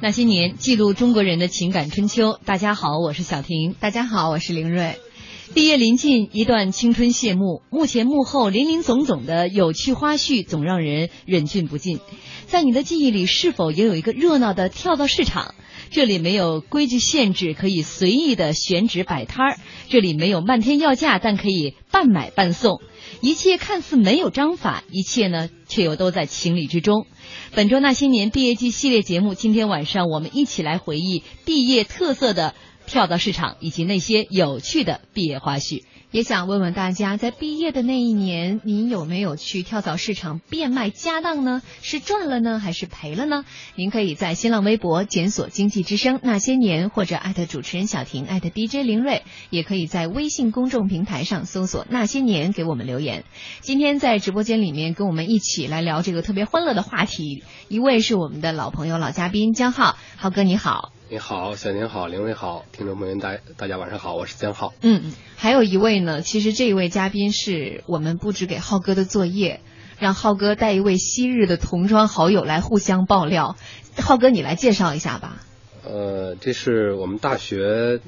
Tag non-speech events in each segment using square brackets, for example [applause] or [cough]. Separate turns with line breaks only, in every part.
那些年，记录中国人的情感春秋。大家好，我是小婷。
大家好，我是凌睿。
毕业临近，一段青春谢幕。幕前幕后，林林总总的有趣花絮，总让人忍俊不禁。在你的记忆里，是否也有一个热闹的跳蚤市场？这里没有规矩限制，可以随意的选址摆摊儿；这里没有漫天要价，但可以半买半送。一切看似没有章法，一切呢，却又都在情理之中。本周那些年毕业季系列节目，今天晚上我们一起来回忆毕业特色的跳蚤市场，以及那些有趣的毕业花絮。
也想问问大家，在毕业的那一年，您有没有去跳蚤市场变卖家当呢？是赚了呢，还是赔了呢？您可以在新浪微博检索“经济之声那些年”，或者艾特主持人小婷，艾特 DJ 林睿，也可以在微信公众平台上搜索“那些年”给我们留言。今天在直播间里面跟我们一起来聊这个特别欢乐的话题，一位是我们的老朋友、老嘉宾江浩，浩哥你好。
你好，小宁好，林伟好，听众朋友大大家晚上好，我是江浩。
嗯嗯，还有一位呢，其实这一位嘉宾是我们布置给浩哥的作业，让浩哥带一位昔日的同窗好友来互相爆料。浩哥，你来介绍一下吧。
呃，这是我们大学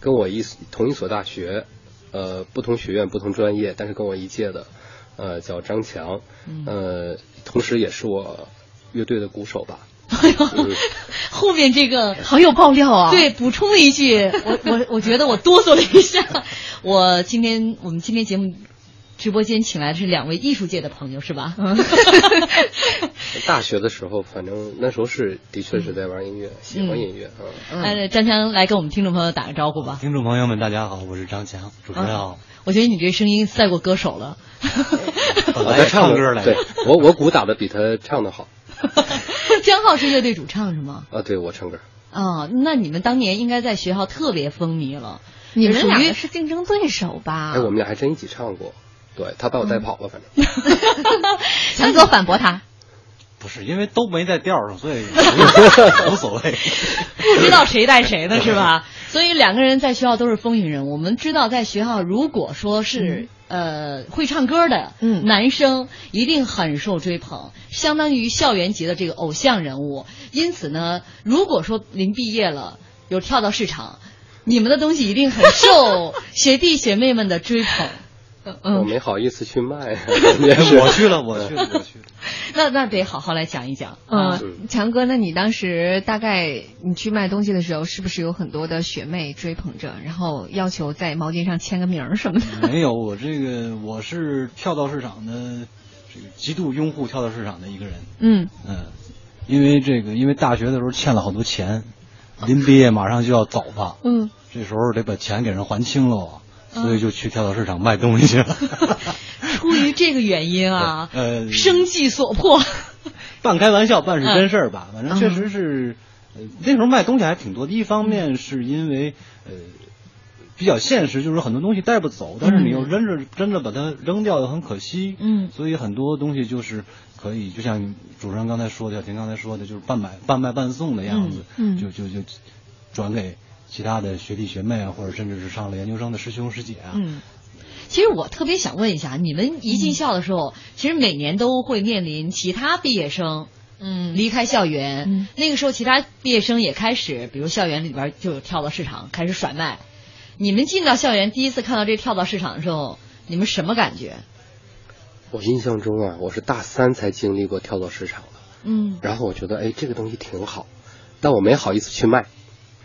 跟我一同一所大学，呃，不同学院不同专业，但是跟我一届的，呃，叫张强，呃，同时也是我乐队的鼓手吧。哎呦，
后面这个
好有爆料啊！
对，补充了一句，我我我觉得我哆嗦了一下。[laughs] 我今天我们今天节目直播间请来的是两位艺术界的朋友，是吧？[laughs]
大学的时候，反正那时候是的确是在玩音乐，喜欢音乐啊。
呃，张强来跟我们听众朋友打个招呼吧。
听众朋友们，大家好，我是张强，主持人好。
我觉得你这声音赛过歌手了。
我在唱歌来，
对我我鼓打的比他唱的好。[laughs]
江浩是乐队主唱是吗？
啊，对，我唱歌。
哦，那你们当年应该在学校特别风靡了。
你们俩是竞争对手吧？
哎，我们俩还真一起唱过。对他把我带跑了，反正。
强哥反驳他。
不是，因为都没在调上，所以 [laughs] 无所谓。
不知道谁带谁的是吧？所以两个人在学校都是风云人物。我们知道，在学校如果说是。呃，会唱歌的男生一定很受追捧，相当于校园级的这个偶像人物。因此呢，如果说临毕业了有跳到市场，你们的东西一定很受 [laughs] 学弟学妹们的追捧。
我没好意思去卖，[laughs]
我去了，我去了，我去了。
那那得好好来讲一讲。
嗯，强哥，那你当时大概你去卖东西的时候，是不是有很多的学妹追捧着，然后要求在毛巾上签个名什么的？
没有，我这个我是跳蚤市场的这个极度拥护跳蚤市场的一个人。
嗯
嗯，因为这个，因为大学的时候欠了好多钱，临毕业马上就要走了。
嗯，
这时候得把钱给人还清了。所以就去跳蚤市场卖东西去了。[laughs]
出于这个原因啊，[laughs] 呃，生计所迫，[laughs]
半开玩笑半是真事儿吧。反正确实是，呃那时候卖东西还挺多的。一方面是因为呃比较现实，就是很多东西带不走，但是你又扔着真的把它扔掉又很可惜。
嗯，
所以很多东西就是可以，就像主持人刚才说的，小婷刚才说的，就是半买半卖半送的样子。
嗯，
就就就转给。其他的学弟学妹啊，或者甚至是上了研究生的师兄师姐啊。
嗯，其实我特别想问一下，你们一进校的时候，其实每年都会面临其他毕业生，嗯，离开校园。那个时候，其他毕业生也开始，比如校园里边就有跳蚤市场开始甩卖。你们进到校园第一次看到这跳蚤市场的时候，你们什么感觉？
我印象中啊，我是大三才经历过跳蚤市场的。
嗯。
然后我觉得，哎，这个东西挺好，但我没好意思去卖。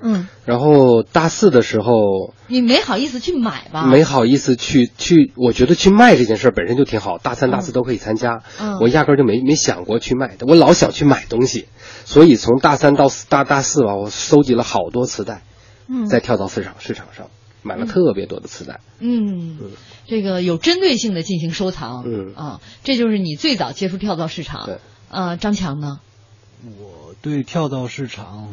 嗯，
然后大四的时候，
你没好意思去买吧？
没好意思去去，我觉得去卖这件事本身就挺好，大三大四都可以参加。
嗯，
我压根就没没想过去卖的，我老想去买东西，所以从大三到大大四吧，我收集了好多磁带，嗯在跳蚤市场市场上买了特别多的磁带。
嗯，这个有针对性的进行收藏。
嗯
啊，这就是你最早接触跳蚤市场。
对，
呃，张强呢？
我对跳蚤市场。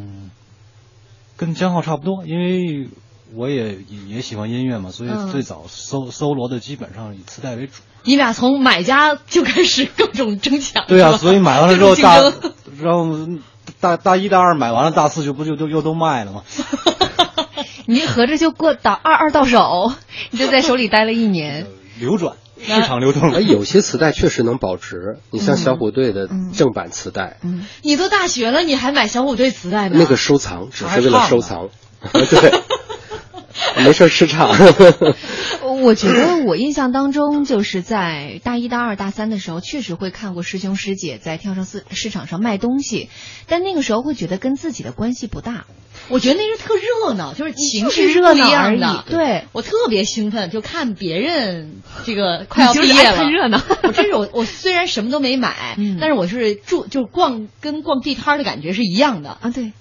跟江浩差不多，因为我也也喜欢音乐嘛，所以最早搜搜罗的基本上以磁带为主。
你俩从买家就开始各种争抢。
对啊，所以买完了之后 [laughs] 大，然后大大一、大二买完了，大四就不就都又都卖了吗？[laughs]
你合着就过到二二到手，你就在手里待了一年。
流转。市场流通。
哎，有些磁带确实能保值，你像小虎队的正版磁带，
嗯，你都大学了，你还买小虎队磁带呢？
那个收藏只是为了收藏，[laughs] 对，[laughs] 没事吃场。[laughs]
我觉得我印象当中，就是在大一、大二、大三的时候，确实会看过师兄师姐在跳蚤市市场上卖东西，但那个时候会觉得跟自己的关系不大。
我觉得那是特热闹，就是情绪
热闹
而已。
对
我特别兴奋，就看别人这个 [laughs] 快要毕业了，
看热闹。
我这种我虽然什么都没买，但是我是住就逛跟逛地摊的感觉是一样的
啊。对，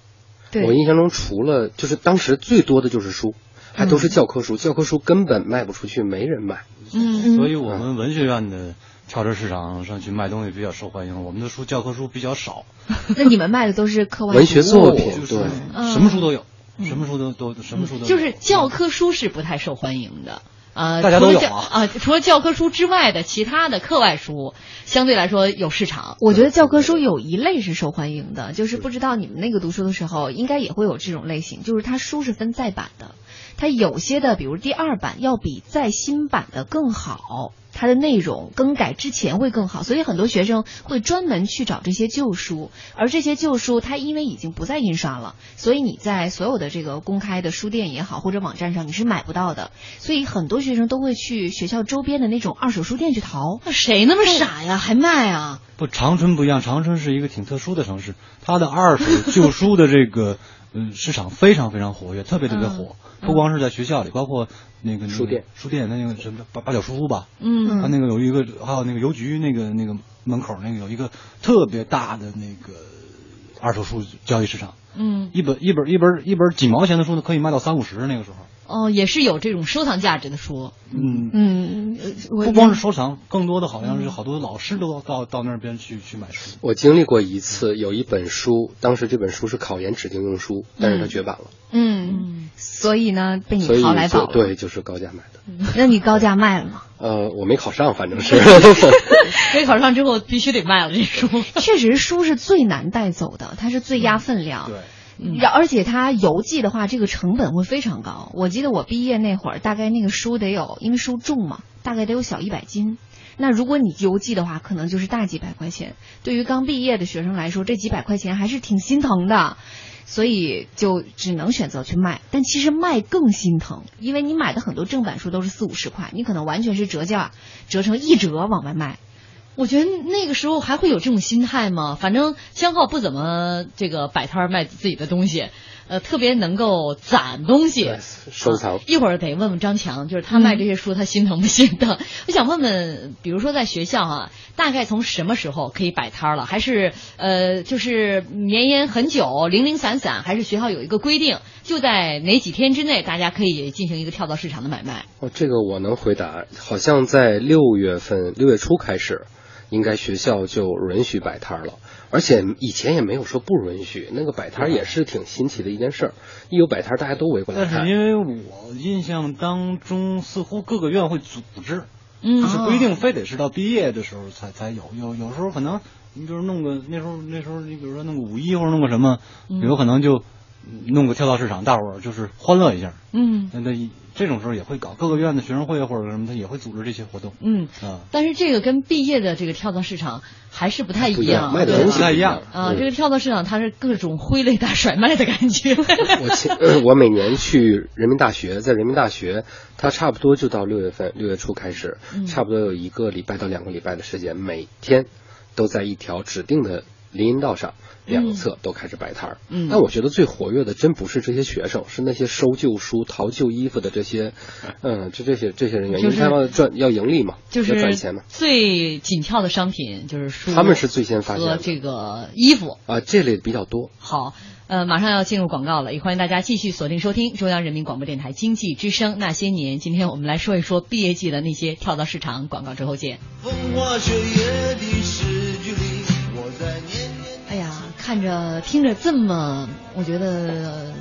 对
我印象中除了就是当时最多的就是书。还都是教科书，教科书根本卖不出去，没人买。
嗯，
所以我们文学院的跳蚤市场上去卖东西比较受欢迎。我们的书教科书比较少。[laughs]
那你们卖的都是课外
文学作品，
对，什么书都有，什么书都都什么书都。
就是教科书是不太受欢迎的。呃，
大家都有啊，
除了教科书之外的其他的课外书，相对来说有市场。
我觉得教科书有一类是受欢迎的，就是不知道你们那个读书的时候，应该也会有这种类型，就是它书是分再版的。它有些的，比如第二版要比再新版的更好，它的内容更改之前会更好，所以很多学生会专门去找这些旧书，而这些旧书它因为已经不再印刷了，所以你在所有的这个公开的书店也好或者网站上你是买不到的，所以很多学生都会去学校周边的那种二手书店去淘。
那谁那么傻呀，还卖啊？
不，长春不一样，长春是一个挺特殊的城市，它的二手旧书的这个嗯市场非常非常活跃，特别特别火。不光是在学校里，包括那个
书店，
书店那个什么八八角书屋吧，
嗯，
它那个有一个，还有那个邮局那个那个门口那个有一个特别大的那个二手书交易市场，
嗯，
一本一本一本一本几毛钱的书呢，可以卖到三五十那个时候。
哦，也是有这种收藏价值的书。
嗯
嗯，
不光是收藏，更多的好像是好多老师都到到那边去去买书。
我经历过一次，有一本书，当时这本书是考研指定用书，但是它绝版了。
嗯，所以呢，被你淘来宝。
对，就是高价买的。
那你高价卖了吗？
呃，我没考上，反正是。[laughs]
没考上之后必须得卖了这书。
确实，书是最难带走的，它是最压分量。
对。
而且它邮寄的话，这个成本会非常高。我记得我毕业那会儿，大概那个书得有，因为书重嘛，大概得有小一百斤。那如果你邮寄的话，可能就是大几百块钱。对于刚毕业的学生来说，这几百块钱还是挺心疼的，所以就只能选择去卖。但其实卖更心疼，因为你买的很多正版书都是四五十块，你可能完全是折价，折成一折往外卖。
我觉得那个时候还会有这种心态吗？反正江浩不怎么这个摆摊卖自己的东西，呃，特别能够攒东西
收藏。
一会儿得问问张强，就是他卖这些书，他心疼不心疼？[laughs] 我想问问，比如说在学校啊，大概从什么时候可以摆摊了？还是呃，就是绵延很久、零零散散？还是学校有一个规定，就在哪几天之内，大家可以进行一个跳蚤市场的买卖？
哦，这个我能回答，好像在六月份，六月初开始。应该学校就允许摆摊了，而且以前也没有说不允许。那个摆摊也是挺新奇的一件事儿，一有摆摊大家都围过来
看。但是因为我印象当中，似乎各个院会组织，
嗯，
就是不一定非得是到毕业的时候才才有。有有时候可能，你比如弄个那时候那时候你比如说弄个五一或者弄个什么，有可能就弄个跳蚤市场，大伙儿就是欢乐一下。
嗯，
那那。这种时候也会搞，各个院的学生会或者什么，他也会组织这些活动。
嗯
啊，
但是这个跟毕业的这个跳蚤市场还是不太一样，
卖的东西
不太一样
啊。这个跳蚤市场它是各种挥泪大甩卖的感觉。[laughs]
我前我每年去人民大学，在人民大学，它差不多就到六月份，六月初开始，差不多有一个礼拜到两个礼拜的时间，每天都在一条指定的林荫道上。两侧都开始摆摊儿，
嗯，
但我觉得最活跃的真不是这些学生，是那些收旧书、淘旧衣服的这些，[laughs] 嗯，就这些这些人员，因为他们赚要盈利嘛，
就是
赚钱嘛。
最紧俏的商品就是书，
他们是最先发现
和这个衣服
啊，这类比较多。
好，呃，马上要进入广告了，也欢迎大家继续锁定收听中央人民广播电台经济之声那些年。今天我们来说一说毕业季的那些跳蚤市场。广告之后见。哎看着听着这么，我觉得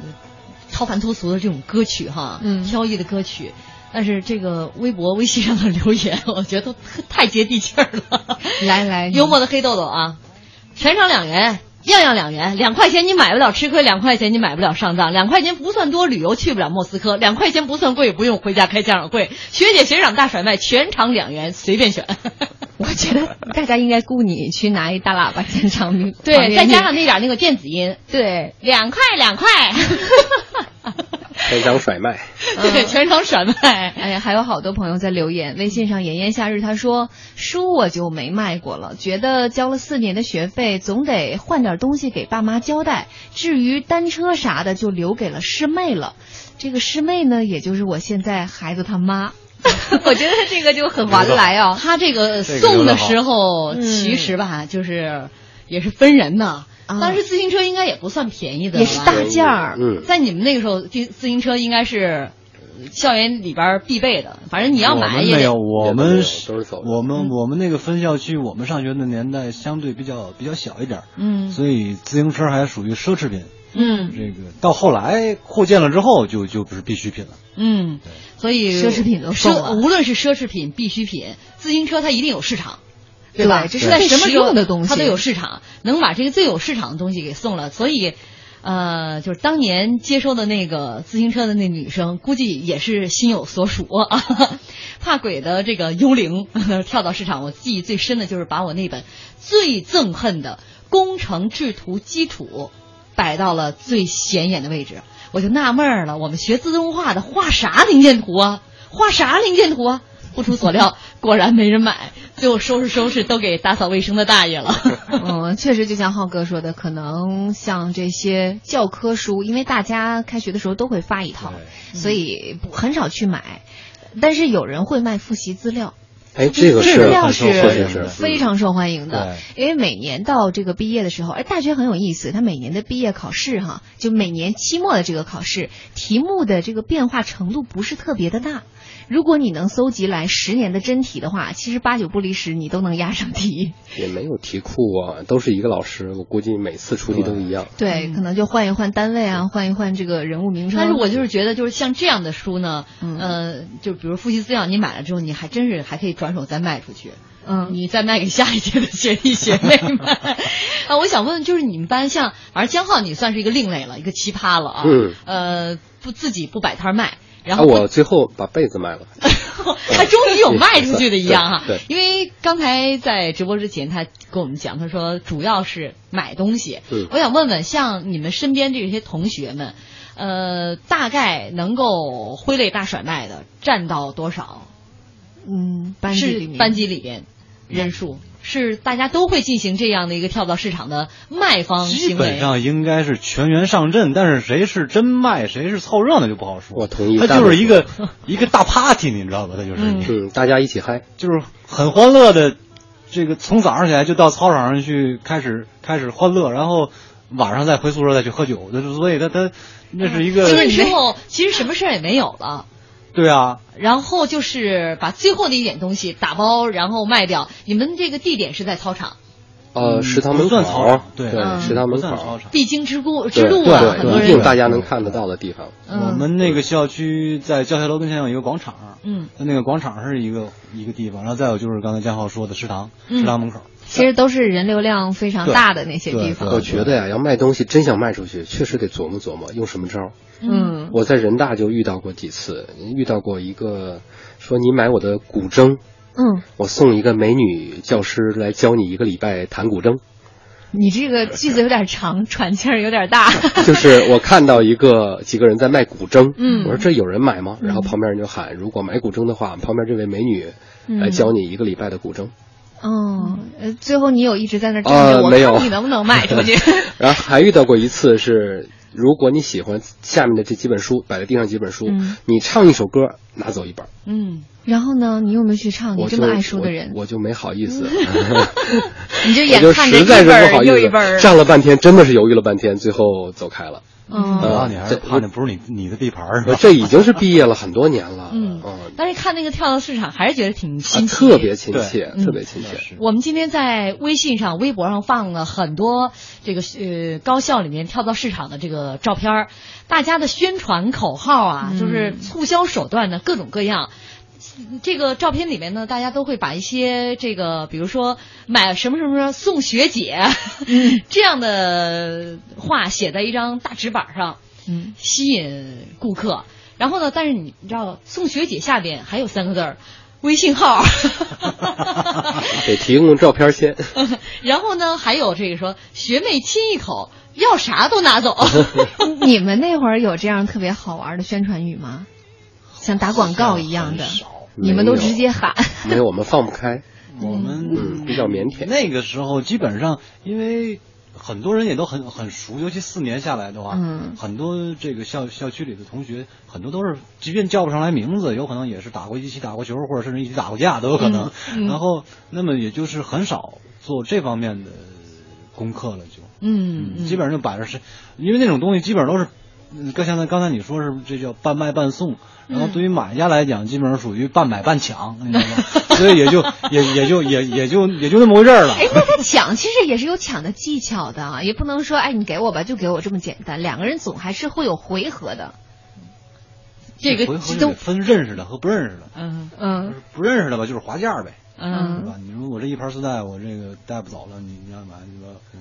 超凡脱俗的这种歌曲哈，
嗯，
飘逸的歌曲，但是这个微博、微信上的留言，[laughs] 我觉得都太接地气儿了。
来来，[laughs]
幽默的黑豆豆啊，全场两元。样样两元，两块钱你买不了吃亏，两块钱你买不了上当，两块钱不算多，旅游去不了莫斯科，两块钱不算贵，不用回家开家长会。学姐学长大甩卖，全场两元，随便选。
我觉得大家应该雇你去拿一大喇叭现场，[laughs]
对，再加上那点那个电子音，
对，
两块两块。[laughs]
全场甩卖，
对，全场甩卖。
哎呀，还有好多朋友在留言，微信上炎炎夏日他说书我就没卖过了，觉得交了四年的学费，总得换点东西给爸妈交代。至于单车啥的，就留给了师妹了。这个师妹呢，也就是我现在孩子他妈。我觉得这个就很划得来啊。[laughs]
他这个送的时候，其实吧，就是也是分人的。当时自行车应该也不算便宜的，
也是大件儿。
嗯，
在你们那个时候，自自行车应该是校园里边必备的。反正你要买也
没有，我们
都是走。
我们我们那个分校区，我们上学的年代相对比较比较小一点，
嗯，
所以自行车还属于奢侈品。
嗯，
这个到后来扩建了之后，就就不是必需品了。
嗯，所以
奢侈品都送了。
无论是奢侈品、必需品，自行车它一定有市场。
对
吧？
这是在什么用的东西，
它都有市场，能把这个最有市场的东西给送了。所以，呃，就是当年接收的那个自行车的那女生，估计也是心有所属啊。[laughs] 怕鬼的这个幽灵 [laughs] 跳到市场，我记忆最深的就是把我那本最憎恨的工程制图基础摆到了最显眼的位置，我就纳闷了：我们学自动化的画啥零件图啊？画啥零件图啊？不出所料，果然没人买。最后收拾收拾，都给打扫卫生的大爷了。[laughs]
嗯，确实，就像浩哥说的，可能像这些教科书，因为大家开学的时候都会发一套，所以很少去买。但是有人会卖复习资料。
哎，这个
资料
是
非常受欢迎的，因为每年到这个毕业的时候，哎，大学很有意思，它每年的毕业考试哈，就每年期末的这个考试，题目的这个变化程度不是特别的大。如果你能搜集来十年的真题的话，其实八九不离十，你都能压上题。
也没有题库啊，都是一个老师，我估计每次出题都一样。
对，可能就换一换单位啊，换一换这个人物名称。
但是我就是觉得，就是像这样的书呢，呃，就比如复习资料，你买了之后，你还真是还可以转手再卖出去。
嗯，
你再卖给下一届的学弟 [laughs] 学妹们。啊，[laughs] 我想问，就是你们班像，反正江浩你算是一个另类了，一个奇葩了啊。
嗯。
呃，不自己不摆摊卖。然后
我最后把被子卖了，[laughs]
他终于有卖出去的一样哈。[laughs]
对，
因为刚才在直播之前，他跟我们讲，他说主要是买东西。
嗯，
我想问问，像你们身边这些同学们，呃，大概能够挥泪大甩卖的占到多少？
嗯，班级里面，
班级里边人数。是大家都会进行这样的一个跳蚤市场的卖方
基本上应该是全员上阵，但是谁是真卖，谁是凑热闹就不好说。
我同意，
他就是一个一个大 party，你知道吧？他就是
嗯，大家一起嗨，
就是很欢乐的。这个从早上起来就到操场上去开始开始欢乐，然后晚上再回宿舍再去喝酒。所以他他那是一个。
进去之后，其实什么事儿也没有了。
对啊，
然后就是把最后的一点东西打包，然后卖掉。你们这个地点是在操场？
呃，食堂门
口，
对，食堂门
口，
必经之路之路啊，很多人
一定大家能看得到的地方。
我们那个校区在教学楼跟前有一个广场，
嗯，
那个广场是一个一个地方，然后再有就是刚才江浩说的食堂，食堂门口。
其实都是人流量非常大的那些地方。
我觉得呀，要卖东西真想卖出去，确实得琢磨琢磨用什么招。
嗯，
我在人大就遇到过几次，遇到过一个说你买我的古筝，
嗯，
我送一个美女教师来教你一个礼拜弹古筝。
你这个句子有点长，喘气儿有点大。[laughs] [laughs]
就是我看到一个几个人在卖古筝，
嗯，
我说这有人买吗？然后旁边人就喊，如果买古筝的话，旁边这位美女来教你一个礼拜的古筝。
哦，呃，最后你有一直在那站
着，
我
看
你能不能卖出去。[laughs]
然后还遇到过一次是，如果你喜欢下面的这几本书，摆在地上几本书，你唱一首歌，拿走一本。
嗯，然后呢，你有没有去唱？你这么爱书的人，
我就没好意思。[laughs] [laughs]
你就眼看
着一
本又一本，
站了半天，真的是犹豫了半天，最后走开了。
嗯，
你还是怕那不是你你的地盘儿？
这已经是毕业了很多年了。
嗯，但是看那个跳蚤市场，还是觉得挺亲切，
特别亲切，特别亲切。
我们今天在微信上、微博上放了很多这个呃高校里面跳蚤市场的这个照片儿，大家的宣传口号啊，就是促销手段呢各种各样。这个照片里面呢，大家都会把一些这个，比如说买什么什么送学姐、[laughs] 这样的话写在一张大纸板上，
嗯，
吸引顾客。然后呢，但是你你知道，送学姐下边还有三个字儿。微信号，[laughs]
得提供照片先。[laughs]
然后呢，还有这个说学妹亲一口，要啥都拿走。
你们那会儿有这样特别好玩的宣传语吗？像打广告一样的，你们都直接喊。
没有，我们放不开。[laughs]
我们
嗯比较腼腆。
那个时候基本上，因为很多人也都很很熟，尤其四年下来的话，
嗯
很多这个校校区里的同学，很多都是，即便叫不上来名字，有可能也是打过一起打过球，或者甚至一起打过架都有可能。
嗯嗯
然后，那么也就是很少做这方面的功课了，就
嗯，
基本上就摆着是，因为那种东西基本上都是，嗯，刚才刚才你说是这叫半卖半送，然后对于买家来讲，基本上属于半买半抢，你知道吗？[laughs] 所以也就也也就也也就也就那么回事儿了。
哎，那他 [laughs] 抢其实也是有抢的技巧的啊，也不能说哎你给我吧就给我这么简单，两个人总还是会有回合的。
这个
回合
都
分认识的和不认识的，
嗯
嗯
不认识的吧就是划价呗，对
嗯
吧？你说我这一盘丝带我这个带不走了，你你要买你说我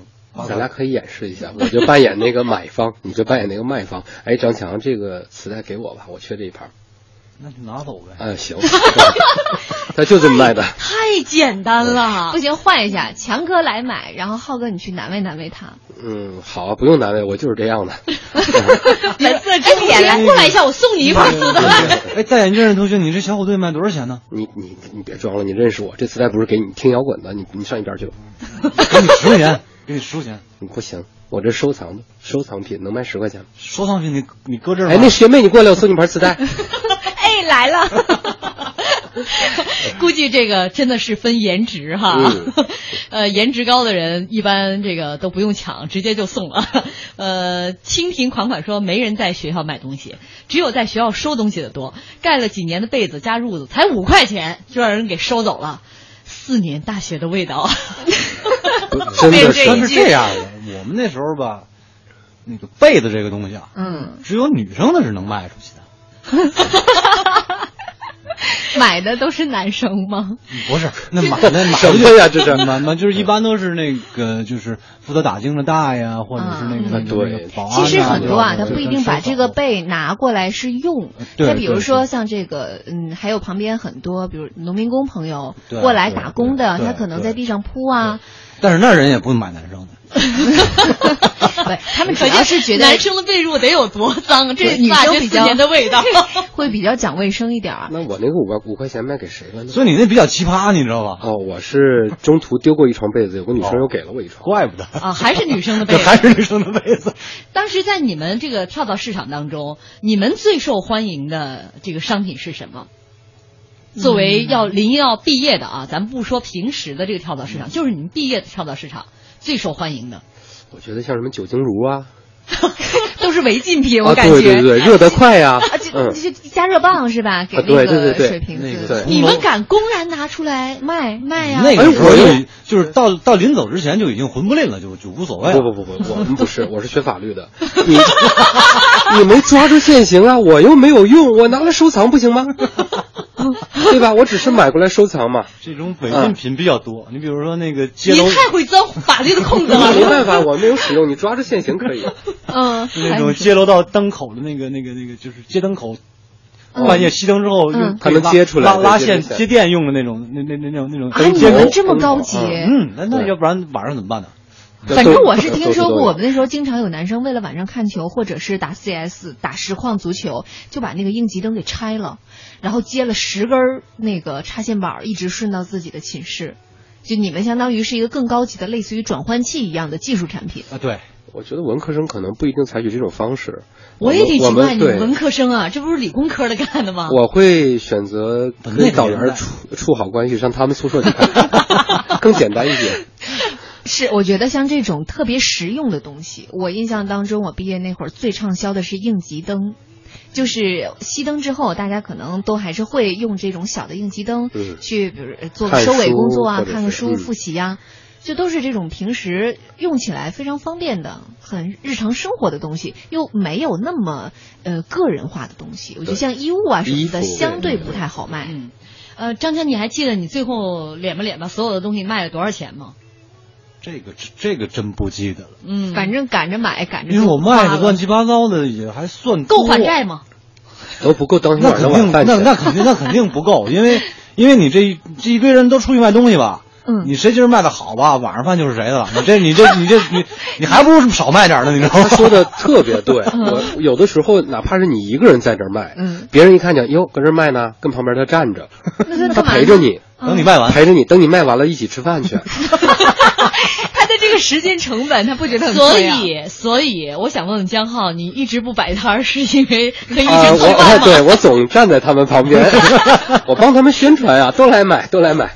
咱俩可以演示一下，我就扮演那个买方，[laughs] 你就扮演那个卖方。哎，张强，这个磁带给我吧，我缺这一盘。
那就拿走呗。
嗯，行，[laughs] 他就这么卖的。[laughs]
太简单了
不。行换一下，强哥来买，然后浩哥你去难为难为他。
嗯，好啊，不用难为，我就是这样的。
蓝色睁眼来过来一下，我送你一盘磁带。
哎，戴眼镜的同学，你这小虎队卖多少钱呢？
你你你别装了，你认识我，这磁带不是给你听摇滚的，你你上一边去吧。
给你十块钱，给你十块钱，
你不行，我这收藏的收藏品能卖十块钱吗。
收藏品你你搁这儿。
哎，那学妹你过来，我送你盘磁带。[laughs] [laughs]
哎，来了。[laughs]
估计这个真的是分颜值哈，
嗯
呃，颜值高的人一般这个都不用抢，直接就送了。呃，清贫款款说没人在学校买东西，只有在学校收东西的多。盖了几年的被子加褥子才五块钱就让人给收走了，四年大学的味道。[laughs]
真的是
这样的，我们那时候吧，那个被子这个东西啊，
嗯，
只有女生的是能卖出去的。[laughs] [laughs]
买的都是男生吗？
不是，那买 [laughs] 那买
什
的
么呀这是
买买就是一般都是那个就是负责打更的大呀，或者是那个
啊
那个
对
保安
其实很多啊，他不一定把这个被拿过来是用。
对
再比如说像这个，嗯，还有旁边很多，比如农民工朋友过来打工的，他可能在地上铺啊，
但是那人也不买男生的，[laughs]
对，他们主要是觉得
男生的被褥得有多脏，这
对女生比较
年的味道。[laughs]
会比较讲卫生一点儿。
那我那个五块五块钱卖给谁了呢？
所以你那比较奇葩，你知道吧？
哦，我是中途丢过一床被子，有个女生又给了我一床。
怪不得，
啊，还是女生的被
这
子。[laughs]
还是女生的被子。
当时在你们这个跳蚤市场当中，你们最受欢迎的这个商品是什么？作为要临要毕业的啊，咱们不说平时的这个跳蚤市场，就是你们毕业的跳蚤市场最受欢迎的，
我觉得像什么酒精炉啊，[laughs]
都是违禁品，我
啊，
感觉。
对对对，热得快呀、
啊，就
嗯，
就加热棒是吧？给
啊
那
对对对对
个水瓶子
那个
你们敢公然拿出来
卖
卖呀、
那个时候就就是到到临走之前就已经魂不吝了，就就无所谓了。
不不不不，我们不是，我是学法律的。你你没抓住现行啊，我又没有用，我拿来收藏不行吗？[laughs] 对吧？我只是买过来收藏嘛。
这种违禁品比较多。你比如说那个街楼
你太会钻法律的空子
了没。办法，我没有使用，你抓住现行可以。[laughs]
嗯，
那种街楼道灯口的那个那个那个，就是街灯口。半夜熄灯之后，
嗯
用
它能接出来
拉拉线
接
电用的那种，那那那那种那种
哎，你们这么高级。
嗯，那那要不然晚上怎么办呢？
反正我是听说过，我们那时候经常有男生为了晚上看球或者是打 CS、打实况足球，就把那个应急灯给拆了，然后接了十根儿那个插线板，一直顺到自己的寝室。就你们相当于是一个更高级的，类似于转换器一样的技术产品。
啊，对，
我觉得文科生可能不一定采取这种方式。
我也挺奇怪，你们文科生啊，这不是理工科的干的吗？
我会选择跟导员处处好关系，上他们宿舍去看，[laughs] 更简单一些。
是，我觉得像这种特别实用的东西，我印象当中，我毕业那会儿最畅销的是应急灯。就是熄灯之后，大家可能都还是会用这种小的应急灯
嗯
去，比如呃做个收尾工作啊，看个书、
嗯
复习呀、就都是这种平时用起来非常方便的、很日常生活的东西，又没有那么呃个人化的东西。我觉得像衣物啊什么的，相对不太好卖。
嗯，呃，张强，你还记得你最后敛吧敛吧所有的东西卖了多少钱吗？
这个这个真不记得了。
嗯，
反正赶着买，赶着
因为我卖的乱七八糟的也还算
够还债吗？
都不够当
那肯定，那那肯定那肯定不够，因为因为你这这一堆人都出去卖东西吧，
嗯，
你谁今儿卖的好吧，晚上饭就是谁的了。你这你这你这你你还不如少卖点呢，你知道吗？
他说的特别对，[laughs] 我有的时候哪怕是你一个人在这儿卖，
嗯，
别人一看见哟搁这儿卖呢，跟旁边他站着，[laughs] 他陪着你，
等你卖完，
陪着你，等你卖完了一起吃饭去。[laughs]
他的这个时间成本，他不觉得很
所以，所以我想问问江浩，你一直不摆摊是因为可以一直
吃饭吗？对我总站在他们旁边，我帮他们宣传啊，都来买，都来买。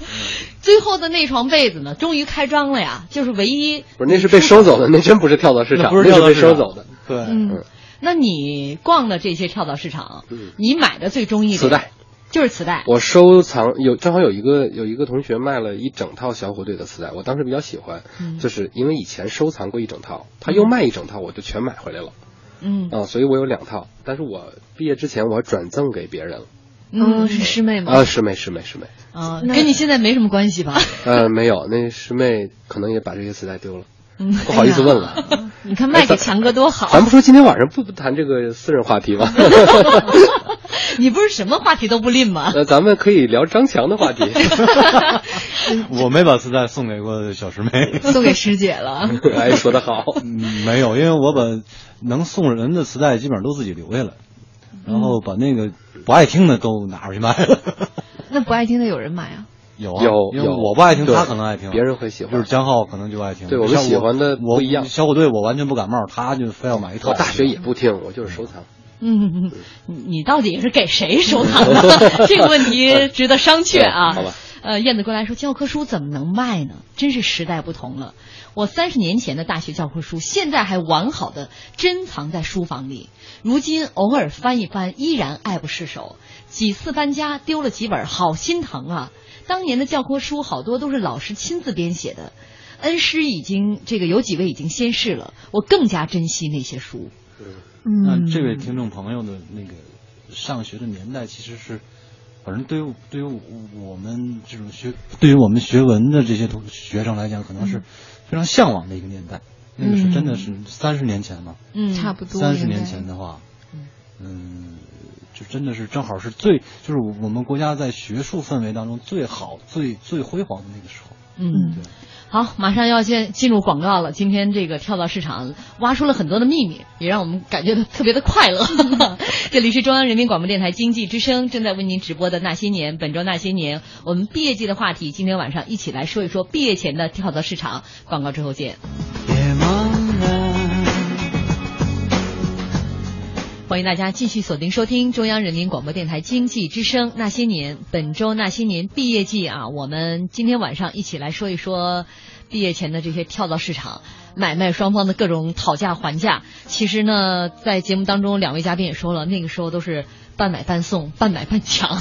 最后的那床被子呢？终于开张了呀！就是唯一
不是那是被收走的，那真不是跳蚤市场，
不是
那是被收走的。
对，
嗯，那你逛的这些跳蚤市场，嗯你买的最中意的
磁带。
就是磁带，
我收藏有正好有一个有一个同学卖了一整套小虎队的磁带，我当时比较喜欢，
嗯、
就是因为以前收藏过一整套，他又卖一整套，我就全买回来了，
嗯
啊，所以我有两套，但是我毕业之前我转赠给别人了，
嗯，是师妹吗？
啊，师妹师妹师妹，
啊，跟你现在没什么关系吧？
呃，没有，那师妹可能也把这些磁带丢了。
嗯，
不好意思问了。[laughs]
你看卖给强哥多好。
咱不说今天晚上不谈这个私人话题吗？[laughs]
你不是什么话题都不吝吗？
那咱们可以聊张强的话题。[laughs]
我没把磁带送给过小师妹，
送给师姐了。
哎，说的好。
没有，因为我把能送人的磁带基本上都自己留下来，然后把那个不爱听的都拿出去卖了。[laughs]
那不爱听的有人买啊？[laughs]
有
有
因为我不爱听，他可能爱听，
别人会喜欢。
就是江浩可能就爱听。
对我们喜欢的不一样。
小虎队我完全不感冒，他就非要买一套。
我大学也不听，我就是收藏。
嗯，[laughs] 你到底是给谁收藏的？这个问题值得商榷啊。
好吧。
呃，燕子过来说，教科书怎么能卖呢？真是时代不同了。我三十年前的大学教科书，现在还完好的珍藏在书房里。如今偶尔翻一翻，依然爱不释手。几次搬家，丢了几本，好心疼啊！当年的教科书好多都是老师亲自编写的，恩师已经这个有几位已经仙逝了，我更加珍惜那些书。
嗯，
那这位听众朋友的那个上学的年代，其实是，反正对于对于我们这种学，对于我们学文的这些同学生来讲，可能是非常向往的一个年代。那个是真的是三十年前嘛，
嗯，
差不多。
三十年前的话，嗯，就真的是正好是最，就是我们国家在学术氛围当中最好、最最辉煌的那个时候。
嗯，对好，马上要先进入广告了。今天这个跳蚤市场挖出了很多的秘密，也让我们感觉到特别的快乐。[laughs] 这里是中央人民广播电台经济之声正在为您直播的《那些年》，本周《那些年》，我们毕业季的话题，今天晚上一起来说一说毕业前的跳蚤市场。广告之后见。欢迎大家继续锁定收听中央人民广播电台经济之声《那些年》，本周《那些年》毕业季啊，我们今天晚上一起来说一说毕业前的这些跳蚤市场，买卖双方的各种讨价还价。其实呢，在节目当中，两位嘉宾也说了，那个时候都是半买半送、半买半抢，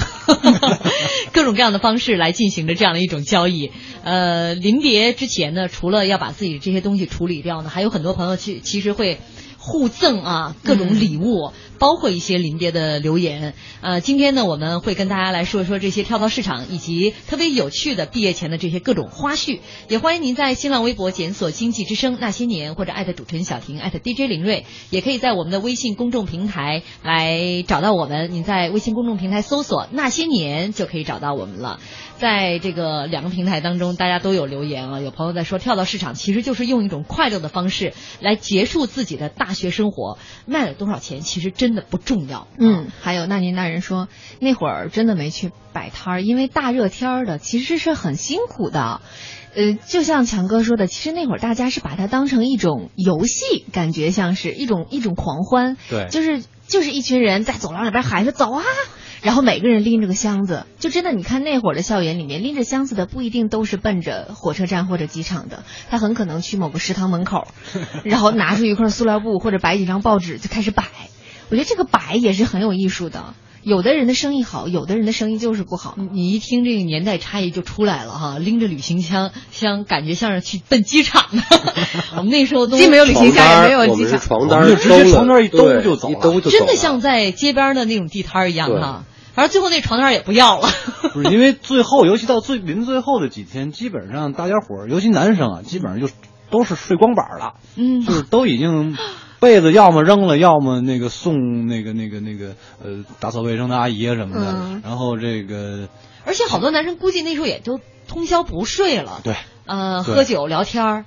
[laughs] 各种各样的方式来进行着这样的一种交易。呃，临别之前呢，除了要把自己这些东西处理掉呢，还有很多朋友其其实会。互赠啊，各种礼物，包括一些临别的留言。呃，今天呢，我们会跟大家来说一说这些跳蚤市场以及特别有趣的毕业前的这些各种花絮。也欢迎您在新浪微博检索“经济之声那些年”或者艾特主持人小婷艾特 DJ 林睿，也可以在我们的微信公众平台来找到我们。您在微信公众平台搜索“那些年”就可以找到我们了。在这个两个平台当中，大家都有留言啊，有朋友在说跳蚤市场其实就是用一种快乐的方式来结束自己的大学生活，卖了多少钱其实真的不重要。
嗯，还有那年那人说那会儿真的没去摆摊儿，因为大热天儿的其实是很辛苦的。呃，就像强哥说的，其实那会儿大家是把它当成一种游戏，感觉像是一种一种狂欢。
对，
就是就是一群人在走廊里边喊着走啊。然后每个人拎着个箱子，就真的你看那会儿的校园里面拎着箱子的不一定都是奔着火车站或者机场的，他很可能去某个食堂门口，[laughs] 然后拿出一块塑料布或者摆几张报纸就开始摆。我觉得这个摆也是很有艺术的，有的人的生意好，有的人的生意就是不好。
你一听这个年代差异就出来了哈，拎着旅行箱，像感觉像是去奔机场的。[laughs] 我们那时候都
既没有旅行箱，也没有
我们是
机场。
床单儿，
就直接床单儿一兜就走了
一兜就走
真的像在街边的那种地摊一样哈。反正最后那床单也不要了。[laughs]
不是因为最后，尤其到最临最后的几天，基本上大家伙儿，尤其男生啊，基本上就都是睡光板儿了，
嗯
就是都已经 [laughs] 被子要么扔了，要么那个送那个那个那个呃打扫卫生的阿姨啊什么的，
嗯。
然后这个
而且好多男生估计那时候也都通宵不睡了，
对。
呃，喝酒聊天儿。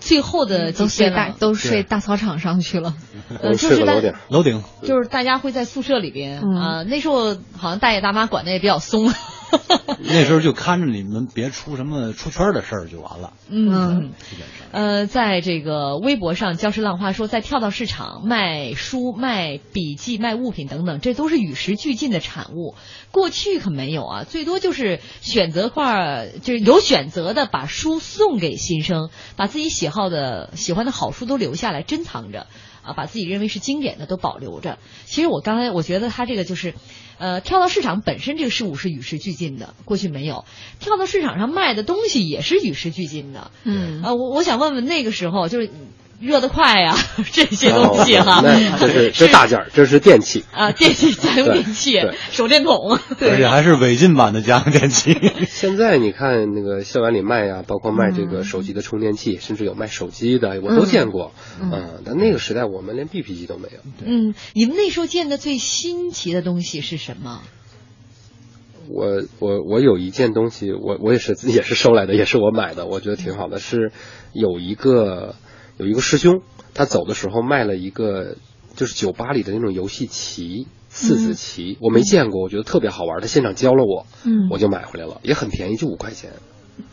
最后的几
都睡大都睡大操场上去了。
就是
楼顶，
楼顶。
就是大家会在宿舍里边
嗯。
啊、那时候好像大爷大妈管的也比较松。[laughs]
那时候就看着你们别出什么出圈的事儿就完了，
嗯。呃，在这个微博上，礁石浪花说，在跳蚤市场卖书、卖笔记、卖物品等等，这都是与时俱进的产物。过去可没有啊，最多就是选择块儿，就是有选择的把书送给新生，把自己喜好的、喜欢的好书都留下来珍藏着。啊，把自己认为是经典的都保留着。其实我刚才我觉得他这个就是，呃，跳蚤市场本身这个事物是与时俱进的，过去没有。跳蚤市场上卖的东西也是与时俱进的。
嗯
啊，我我想问问那个时候就是热得快呀、这些东西哈、
哦这是这大件儿，这是电器。
啊，电器、家用电器手电筒，
而且还是违禁版的家用电器。[laughs]
现在你看那个校园里卖呀，包括卖这
嗯
个手机的充电器，甚至有卖手机的，我都见过。嗯，但那个时代我们连 BP 机都没有。
嗯，你们那时候见的最新奇的东西是什么？
我我我有一件东西，我我也是也是收来的，也是我买的，我觉得挺好的。是有一个有一个师兄，他走的时候卖了一个就是酒吧里的那种游戏棋，四子棋，我没见过，我觉得特别好玩，他现场教了我，
嗯
我就买回来了，也很便宜，就五块钱。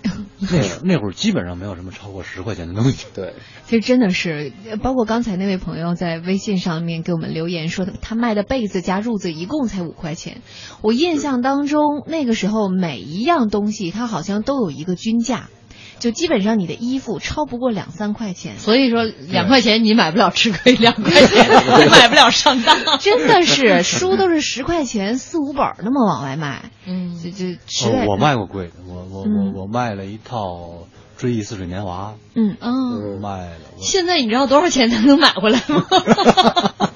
[laughs]
那会儿那会儿基本上没有什么超过十块钱的东西。[laughs]
对，
其实真的是，呃包括刚才那位朋友在微信上面给我们留言说，他卖的被子加褥子一共才五块钱。我印象当中，那个时候每一样东西它好像都有一个均价，就基本上你的衣服超不过两三块钱。
所以说两块钱你买不了吃亏，两块钱你买不了上当。[laughs]
真的是书都是十块钱四五本儿那么往外卖，
嗯
就就实在
哦我卖过贵的，我我
嗯
我我卖了一套《追忆似水年华
嗯》，
嗯，
卖了。
现在你知道多少钱才能买回来吗？[laughs]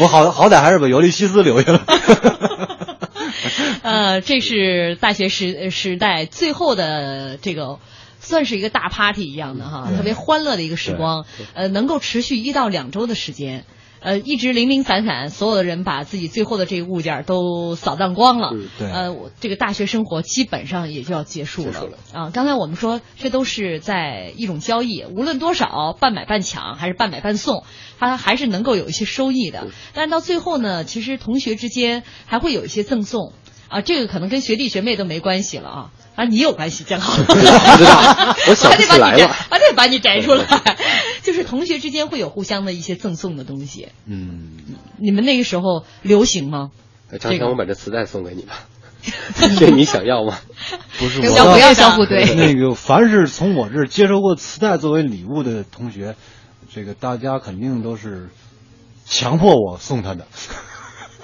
我好好歹还是把尤利西斯留下了。[laughs]
呃，这是大学时时代最后的这个。算是一个大 party 一样的哈，特别欢乐的一个时光，呃，能够持续一到两周的时间，呃，一直零零散散，所有的人把自己最后的这个物件都扫荡光了，
嗯
对。
呃，我这个大学生活基本上也就要结束了。啊。刚才我们说，这都是在一种交易，无论多少，半买半抢还是半买半送，它还是能够有一些收益的。
嗯。
但是到最后呢，其实同学之间还会有一些赠送。啊，这个可能跟学弟学妹都没关系了啊。啊，你有关系，正好。
不 [laughs] 知道，我想
还 [laughs] 得把你摘，
不起来了。
还得把你摘出来。[laughs] 就是同学之间会有互相的一些赠送的东西，
嗯，
你们那个时候流行吗？
张强，
这个
我把这磁带送给你吧，这你想要吗？
不是
我不要
相互对
那个凡是从我这儿接收过磁带作为礼物的同学，这个大家肯定都是强迫我送他的。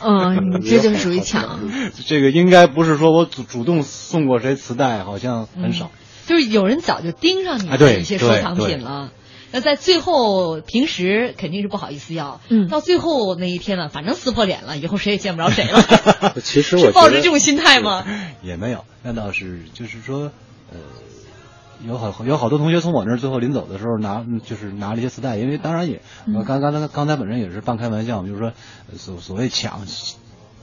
嗯，这就是属于抢。[laughs]
这个应该不是说我主主动送过谁磁带，好像很少。
就是有人早就盯上你的一些收藏品了。那在最后，平时肯定是不好意思要，
嗯
到最后那一天了，反正撕破脸了，以后谁也见不着谁了。[laughs]
其实我
抱着这种心态吗？
也没有，那倒是就是说，呃，有好有好多同学从我那儿最后临走的时候拿，嗯就是拿了一些磁带，因为当然也，我刚刚才刚才本身也是半开玩笑，就是说呃所所谓抢。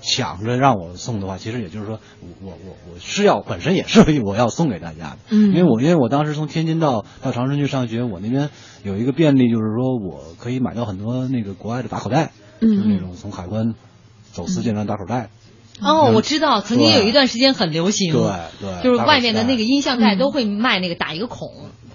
抢着让我送的话，其实也就是说，我我我我是要本身也是我要送给大家的，
嗯。
因为我因为我当时从天津到到长春去上学，我那边有一个便利，就是说我可以买到很多那个国外的打口袋，
嗯。
就是那种从海关走私进来的打口袋，
哦，
嗯。
我知道，曾经有一段时间很流行，
对对，
就是外面的那个音像盖
嗯。
都会卖那个打一个孔，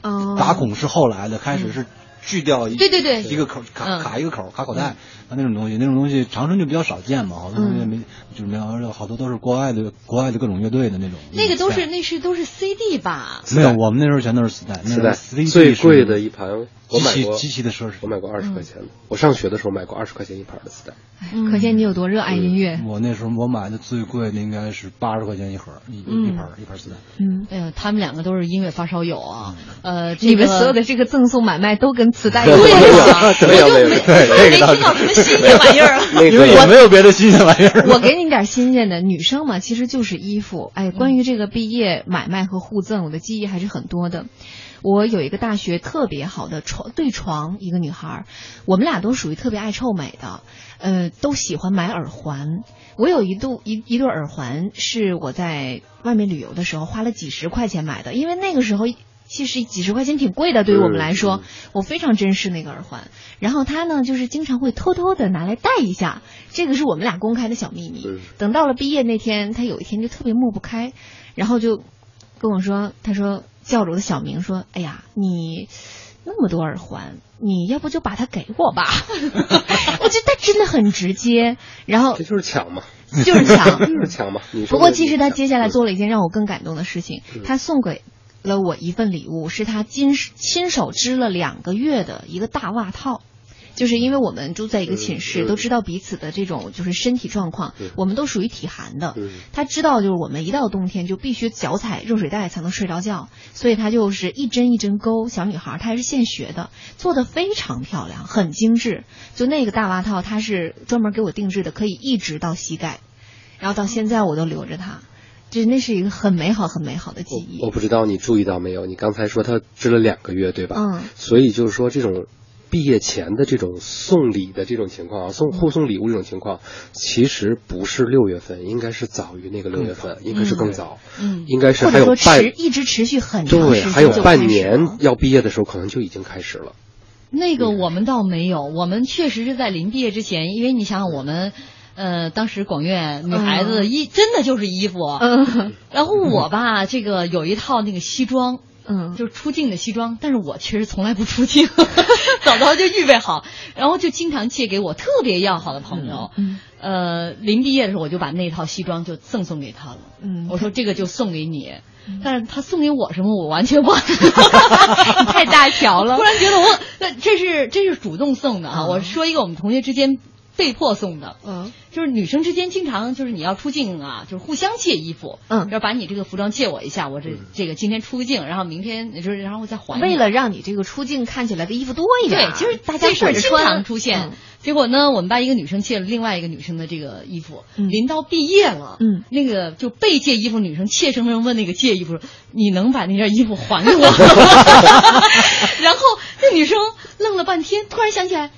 哦，
打孔是后来的，开始是锯掉一
对对对。
一个口卡
嗯。
卡一个口卡口袋，啊那种东西，那种东西长春就比较少见嘛，好多东西没就是没有，好多都是国外的国外的各种乐队的那种。
那个都是那是都是 CD 吧？
没有，我们那时候全都是磁带，那
磁带
CD
最贵的一盘，我买过
极其极其的奢侈
我买过二十块钱的。我上学的时候买过二十块钱一盘的磁带。
可见你有多热爱音乐。
我那时候我买的最贵的应该是八十块钱一盒，一一盘一盘磁带。
嗯，
哎呀，他们两个都是音乐发烧友啊。呃，这
你们所有的这个赠送买卖都跟磁带有 [laughs]
对
关。
呀，我
没有没有
就没
没有
到什么新鲜 [laughs] 玩意儿。
那
因为也没有别的新鲜玩意儿。
我给你点新鲜的，女生嘛，其实就是衣服。哎，关于这个毕业买卖和互赠，我的记忆还是很多的。我有一个大学特别好的床对床，一个女孩儿，我们俩都属于特别爱臭美的，呃，都喜欢买耳环。我有一度一一对耳环是我在外面旅游的时候花了几十块钱买的，因为那个时候其实几十块钱挺贵的，对于我们来说，我非常珍视那个耳环。然后他呢，就是经常会偷偷的拿来戴一下，这个是我们俩公开的小秘密
嗯。
等到了毕业那天，他有一天就特别抹不开，然后就跟我说，他说叫着我的小名说：“哎呀，你那么多耳环，你要不就把它给我吧？” [laughs] 我觉得他真的很直接，然后
这就是抢嘛，[laughs]
就是抢，[laughs]
就是抢嘛。
不过其实他接下来
嗯
做了一件让我更感动的事情，他送给了我一份礼物，是他亲亲手织了两个月的一个大袜套。就是因为我们住在一个寝室，都知道彼此的这种就是身体状况
嗯，
我们都属于体寒的
嗯。
他知道就是我们一到冬天就必须脚踩热水袋才能睡着觉，所以他就是一针一针勾。小女孩她还是现学的，做的非常漂亮，很精致。就那个大袜套，他是专门给我定制的，可以一直到膝盖。然后到现在我都留着它，就是那是一个很美好、很美好的记忆。
我不知道你注意到没有，你刚才说他织了两个月，对吧？
嗯。
所以就是说这种。毕业前的这种送礼的这种情况啊，送互送礼物这种情况，其实不是六月份，应该是早于那个六月份，应该是更早，
嗯
应该是
或
还有
持一直持续很长
对，
时
还有半年要毕业的时候，可能就已经开始了。
那个我们倒没有，我们确实是在临毕业之前，因为你想想我们。呃，当时广院女孩子衣、真的就是衣服，
嗯。
然后我吧，这个有一套那个西装，
嗯，
就出镜的西装，但是我其实从来不出镜，[laughs] 早早就预备好，然后就经常借给我特别要好的朋友。
嗯
呃，临毕业的时候我就把那套西装就赠送给他了。
嗯
我说这个就送给你，但是他送给我什么我完全忘了，[laughs]
太大条了 [laughs]
突然觉得我那这是这是主动送的啊！
嗯
我说一个我们同学之间被迫送的，
嗯。
就是女生之间经常就是你要出镜啊，就是互相借衣服，
嗯。
要把你这个服装借我一下，我这这个今天出个镜，然后明天就是然后我再还。
为了让你这个出镜看起来的衣服多一点，
对，其实
大家
这事儿经
混着穿
常出现。
嗯。
结果呢，我们班一个女生借了另外一个女生的这个衣服，
嗯。
临到毕业了，
嗯。
那个就被借衣服女生怯生生问那个借衣服说：“你能把那件衣服还给我？” [laughs] [laughs] 然后那女生愣了半天，突然想起来，呀，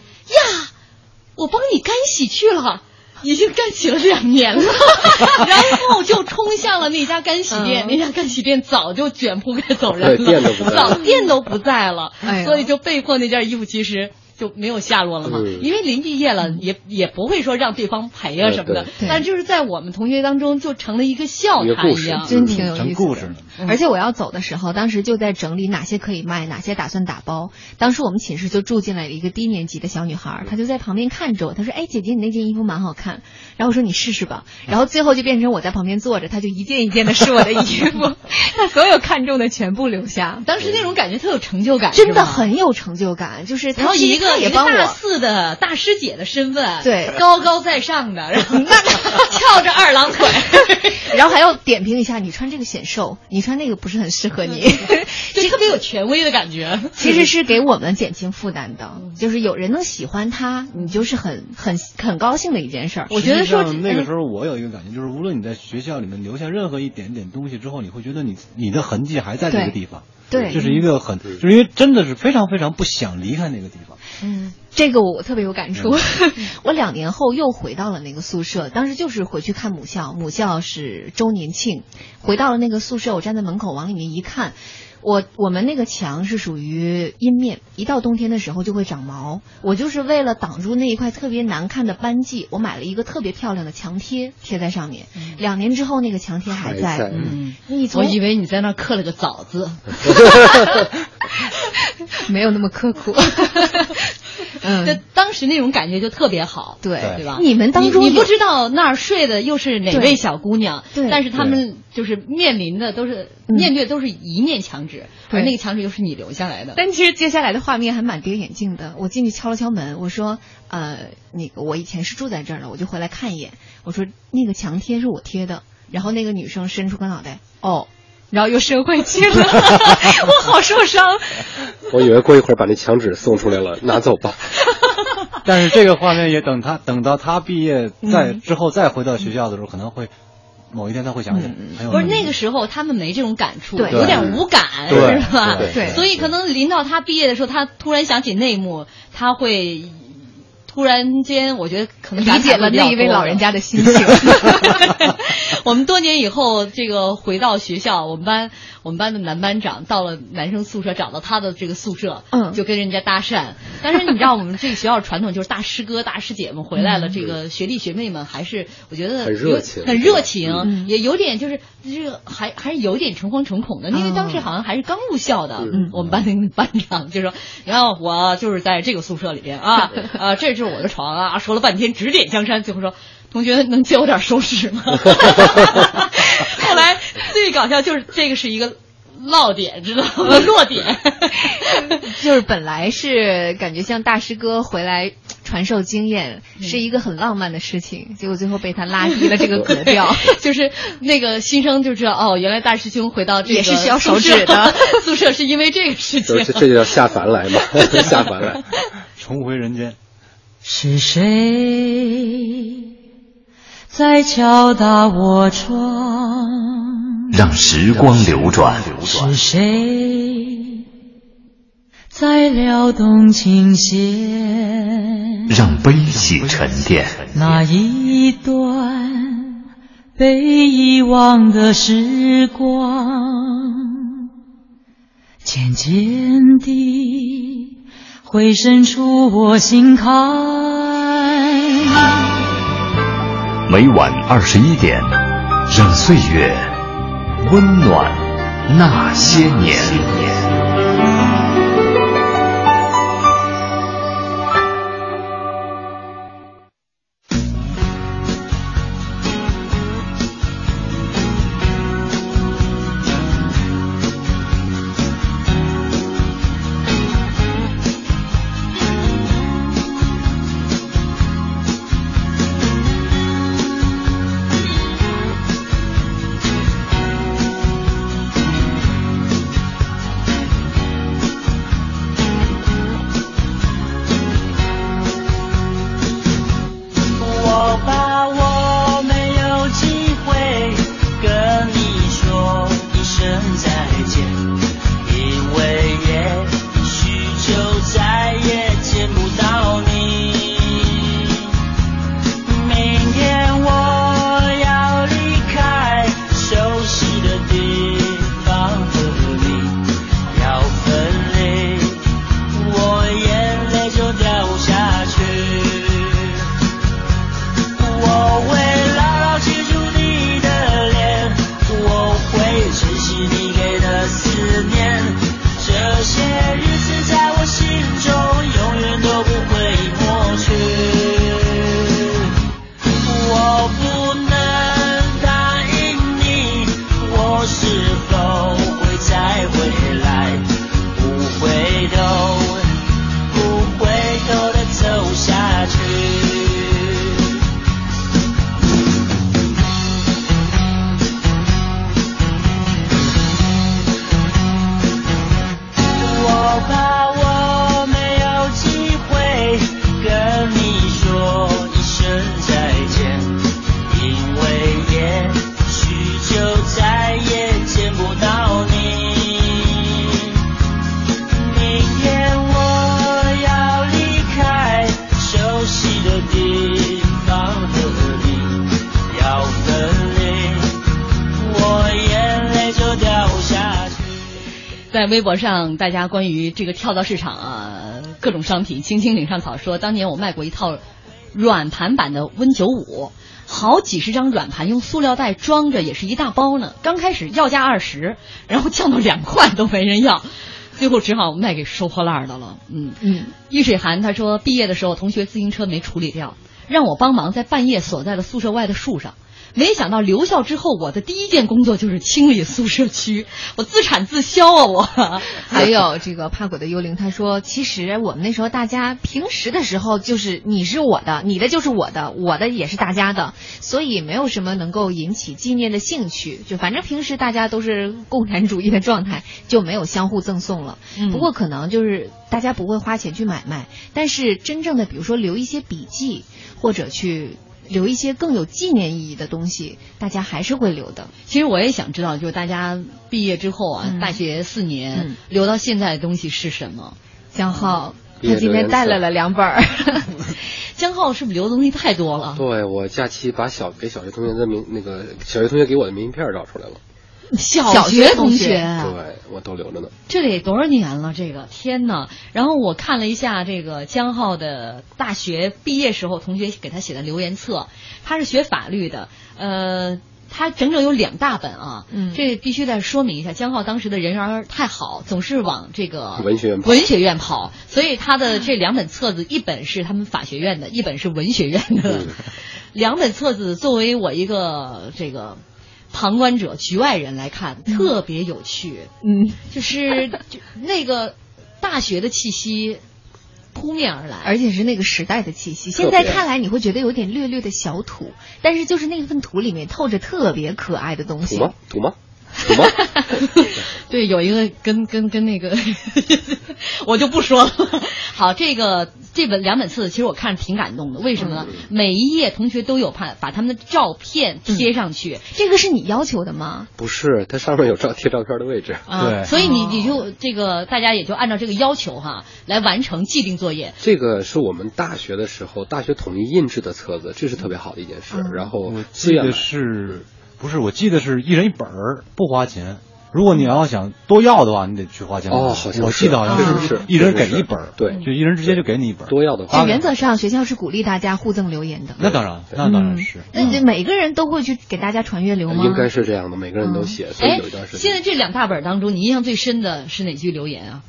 我帮你干洗去了。已经干洗了两年了，[laughs] 然后就冲向了那家干洗店，
嗯。
那家干洗店早就卷铺盖走人了，
对店都不在了。
早店都不在了，
哎
所以就被迫那件衣服其实就没有下落了嘛。
嗯。
因为临毕业了，也也不会说让对方赔啊什么的。但就是在我们同学当中就成了一个笑谈一样。
真挺有意思
故事
而且我要走的时候，当时就在整理哪些可以卖，哪些打算打包。当时我们寝室就住进来了一个低年级的小女孩，她就在旁边看着我，她说：“哎，姐姐，你那件衣服蛮好看。”然后我说：“你试试吧。”然后最后就变成我在旁边坐着，她就一件一件的试我的衣服，[laughs] 她所有看中的全部留下，
当时那种感觉特有成就感，
真的很有成就感。就是她其实
然后一个一个
也帮我，
大四的大师姐的身份，
对
高高在上的，然后那 [laughs] 个翘着二郎腿，[laughs]
然后还要点评一下你穿这个显瘦，你穿那个不是很适合你。[laughs]
就特别有权威的感觉。
其实是给我们减轻负担的，就是有人能喜欢他，你就是很很很高兴的一件事儿。
我觉得说
那个时候我有一个感觉，就是无论你在学校里面留下任何一点点东西之后，你会觉得你你的痕迹还在这个地方。
对
这是一个很，就是因为真的是非常非常不想离开那个地方。
嗯，这个我特别有感触。[laughs] 我两年后又回到了那个宿舍，当时就是回去看母校，母校是周年庆，回到了那个宿舍，我站在门口往里面一看，我我们那个墙是属于阴面，一到冬天的时候就会长毛。我就是为了挡住那一块特别难看的斑迹，我买了一个特别漂亮的墙贴贴在上面。两年之后，那个墙贴还在。
还在
嗯，你
我以为你在那儿刻了个枣字，[laughs] [laughs]
没有那么刻苦。[laughs] 嗯，
就当时那种感觉就特别好，
对
对吧？
你们当中
你你不知道那儿睡的又是哪位小姑娘，
对
但是他们就是面临的都是
嗯
面对的都是一面墙纸，
对
而那个墙纸又是你留下来的。
但其实接下来的画面还蛮跌眼镜的。我进去敲了敲门，我说：“呃，那个我以前是住在这儿的，我就回来看一眼。”我说：“那个墙贴是我贴的。”然后那个女生伸出个脑袋，哦，然后又伸回去了，[laughs] 我好受伤。
我以为过一会儿把那墙纸送出来了，拿走吧。[laughs]
但是这个画面也等他等到他毕业再
嗯
之后再回到学校的时候，可能会某一天他会想起
不是那个时候，他们没这种感触，
对
有点无感，是吧？
对
对
所以可能临到他毕业的时候，他突然想起那一幕，他会突然间，我觉得可能
理解了那一位老人
家。
的心情。[laughs]
我们多年以后，这个回到学校，我们班我们班的男班长到了男生宿舍，找到他的这个宿舍，
嗯
就跟人家搭讪。但是你知道，我们这个学校传统就是大师哥、大师姐们回来了，这个学弟学妹们还是我觉得
很热情
很热情，
嗯
也有点就是这个还还是有点诚惶诚恐的，因为当时好像还是刚入校的。
嗯
我们班那个班长就说：“你看我就是在这个宿舍里边啊，啊，[laughs] 这就是我的床啊。”说了半天指点江山，最后说。同学能借我点收拾吗？[laughs] 后来最搞笑就是这个是一个落点，知道吗？落点。[laughs]
就是本来是感觉像大师哥回来传授经验，
嗯
是一个很浪漫的事情，结果最后被他拉低了这个格调。[laughs]
就是那个新生就知道哦，原来大师兄回到这个
也是需要手指的
宿舍是因为这个事情
就。是这就叫下凡来嘛，下凡来。
重回人间。
是谁在敲打我窗？
让时光流转，
是谁在撩动琴弦？
让悲喜沉淀。
那一段被遗忘的时光，渐渐地会渗出我心坎。
每晚二十一点，让岁月温暖那些年。
微博上，大家关于这个跳蚤市场啊，各种商品，青青岭上草说，当年我卖过一套软盘版的 Win 九五，好几十张软盘用塑料袋装着，也是一大包呢。刚开始要价二十，然后降到两块都没人要，最后只好卖给收破烂的了。[laughs] 嗯
嗯，
易水寒他说，毕业的时候同学自行车没处理掉，让我帮忙在半夜锁在了宿舍外的树上。没想到留校之后，我的第一件工作就是清理宿舍区，[laughs] 我自产自销啊！我 [laughs]
还有这个怕鬼的幽灵，他说，其实我们那时候大家平时的时候就是你是我的，你的就是我的，我的也是大家的，所以没有什么能够引起纪念的兴趣。就反正平时大家都是共产主义的状态，就没有相互赠送了。
嗯
不过可能就是大家不会花钱去买卖，但是真正的比如说留一些笔记或者去。留一些更有纪念意义的东西，大家还是会留的。
其实我也想知道，就是大家毕业之后啊，
嗯
大学四年、
嗯
留到现在的东西是什么？
江浩，他今天带来了两本儿。[laughs]
江浩是不是留的东西太多了？
对我假期把小给小学同学的名那个小学同学给我的明信片找出来了，
小
小学同
同
学
啊
对我都留着呢。
这得多少年了？这个天哪！然后我看了一下这个江浩的大学毕业时候同学给他写的留言册，他是学法律的，呃。他整整有两大本啊，
嗯
这必须得说明一下，江浩当时的人缘太好，总是往这个
文学院跑
文学院跑，所以他的这两本册子，一本是他们法学院的，一本是文学院的，
嗯 [laughs]
两本册子作为我一个这个旁观者、局外人来看，特别有趣。
嗯，
就是就 [laughs] 那个大学的气息扑面而来，
而且是那个时代的气息。现在看来，你会觉得有点略略的小土，但是就是那份土里面透着特别可爱的东西。
土吗？土吗？土吗？[laughs]
对，有一个跟跟跟那个，[laughs] 我就不说了。好，这个这本两本册子，其实我看着挺感动的。为什么呢？
嗯
每一页同学都有把把他们的照片贴上去。
这个是你要求的吗？
不是，它上面有照贴照片的位置。
啊，
对
所以你
哦
你就这个大家也就按照这个要求哈来完成既定作业。
这个是我们大学的时候，大学统一印制的册子，这是特别好的一件事。
嗯
然后
我
自愿买
记得是不是？我记得是一人一本儿，不花钱。如果你要想多要的话，你得去花钱。
哦好像
我记得好像
是
一人给一本儿，
对
就一人直接就给你一本儿。
多要的话
就，原则上，学校是鼓励大家互赠留言的。
那当然，那当然是。
那这每个人都会去给大家传阅留吗？
应该是这样的，每个人都写，所以
哎
有一段时间，
现在，这两大本当中，你印象最深的是哪句留言啊？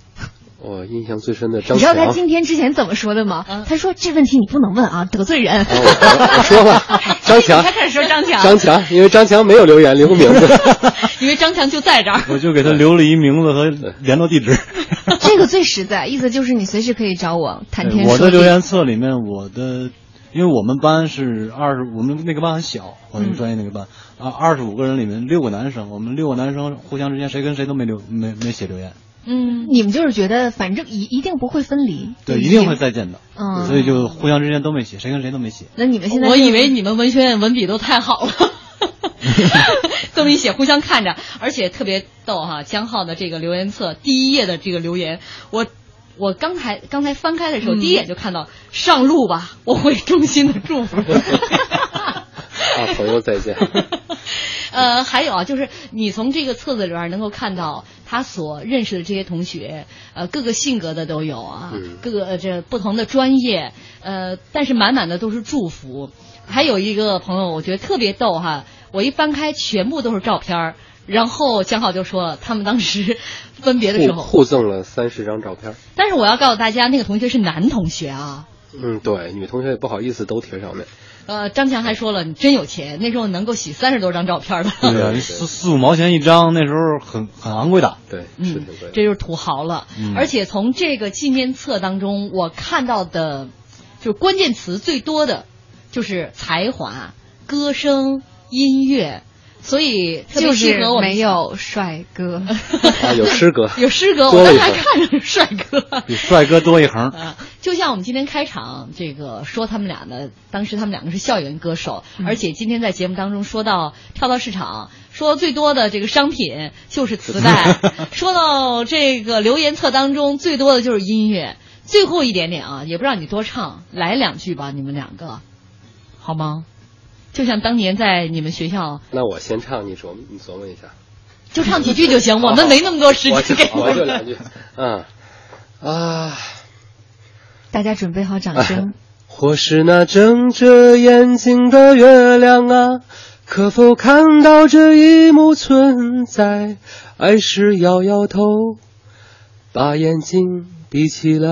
我印象最深的张
你知道他。今天之前怎么说的吗？
嗯
他说这问题你不能问啊，得罪人。
啊我我我说吧，[laughs] 张强
他，开始说张强，
张强，因为张强没有留言，留个名字。[laughs]
因为张强就在这儿。
我就给他留了一名字和联络地址。[laughs]
这个最实在，意思就是你随时可以找我谈天说地。
我的留言册里面，我的，因为我们班是二十，我们那个班很小，我们专业那个班啊，二十五个人里面六个男生，我们六个男生互相之间谁跟谁都没留没没写留言，
嗯，
你们就是觉得反正一一定不会分离，
对，一定会再见的，
嗯，
所以就互相之间都没写，谁跟谁都没写。
那你们现在
我以为你们文学院文笔都太好了。[laughs] [laughs] 这么一写，互相看着，而且特别逗哈。江浩的这个留言册第一页的这个留言，我我刚才刚才翻开的时候，
嗯
第一眼就看到“上路吧”，我会衷心的祝福。[laughs]
啊，朋友再见。
呃，还有啊，就是你从这个册子里边能够看到他所认识的这些同学，呃，各个性格的都有啊，
嗯
各个呃这不同的专业，呃，但是满满的都是祝福。还有一个朋友，我觉得特别逗哈，我一翻开全部都是照片儿然后江浩就说他们当时分别的时
互
候，
互赠了三十张照片。
但是我要告诉大家，那个同学是男同学啊。
嗯，对，女同学也不好意思都贴上面。
呃，张强还说了，你真有钱，那时候能够洗三十多张照片的。
对啊，[laughs] 四四五毛钱一张，那时候很很昂贵的。
对，是
嗯
挺贵，的。
这就是土豪了。
嗯
而且从这个纪念册当中，我看到的，就是关键词最多的，就是才华、歌声、音乐，所以
就是
适合我们
没有帅哥。[laughs]
啊，有诗歌，
有诗歌，我刚才看着是帅哥。
比帅哥多一横。[laughs]
啊，就像我们今天开场这个说他们俩的，当时他们两个是校园歌手，
嗯。
而且今天在节目当中说到跳蚤市场，说最多的这个商品就是磁带，[laughs] 说到这个留言册当中最多的就是音乐，最后一点点啊，也不让你多唱，来两句吧，你们两个，好吗？就像当年在你们学校，
那我先唱，你琢磨你琢磨一下。
就唱几句就行，我们没那么多时间。[laughs] 给
我就两句，[laughs] 嗯。啊。
大家准备好掌声。[laughs]
或是那睁着眼睛的月亮啊，可否看到这一幕存在？爱是摇摇头，把眼睛闭起来。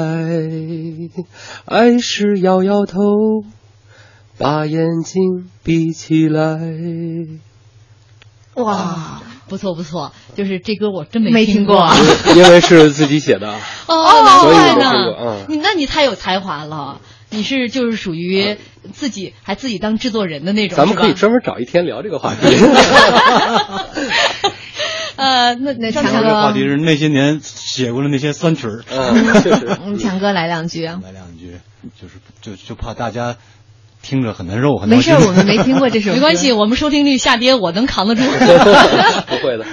爱是摇摇头，把眼睛闭起来。
哇，不错不错，就是这歌我真没
没听过
过啊。
因为是自己写的，[laughs]
哦，难
所以
怪呢
嗯。
你那你太有才华了，你是就是属于自己还自己当制作人的那种。
咱们可以专门找一天聊这个话题。[laughs]
呃，那那
强
哥
这个话题是那些年写过的那些酸曲儿。
嗯，确实。
嗯，强哥来两句啊。
来两句，就是就就怕大家听着很难受，很难
没事，我们没听过这首歌。[laughs]
没关系，我们收听率下跌，我能扛得住。[laughs] [laughs]
不会的。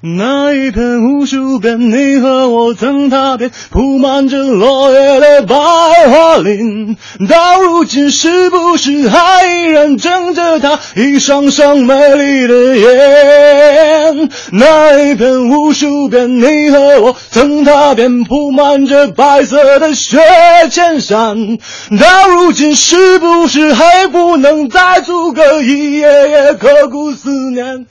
那一片无数遍你和我曾踏遍铺满着落叶的白桦林，到如今是不是还依然睁着它一双双美丽的眼？那一片无数遍你和我曾踏遍铺满着白色的雪千山，到如今是不是还不能再阻隔一夜夜刻骨思念？